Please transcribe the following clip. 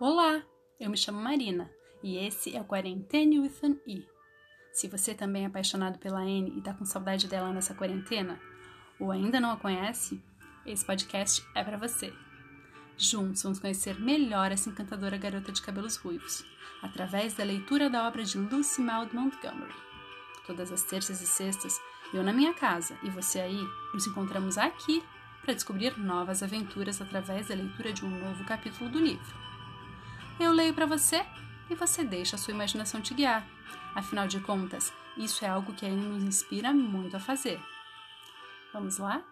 Olá, eu me chamo Marina e esse é o Quarentene with an E. Se você também é apaixonado pela Anne e tá com saudade dela nessa quarentena, ou ainda não a conhece, esse podcast é para você. Juntos vamos conhecer melhor essa encantadora garota de cabelos ruivos, através da leitura da obra de Lucy Maud Montgomery. Todas as terças e sextas, eu na minha casa e você aí, nos encontramos aqui para descobrir novas aventuras através da leitura de um novo capítulo do livro. Eu leio para você e você deixa a sua imaginação te guiar. Afinal de contas, isso é algo que ainda nos inspira muito a fazer. Vamos lá?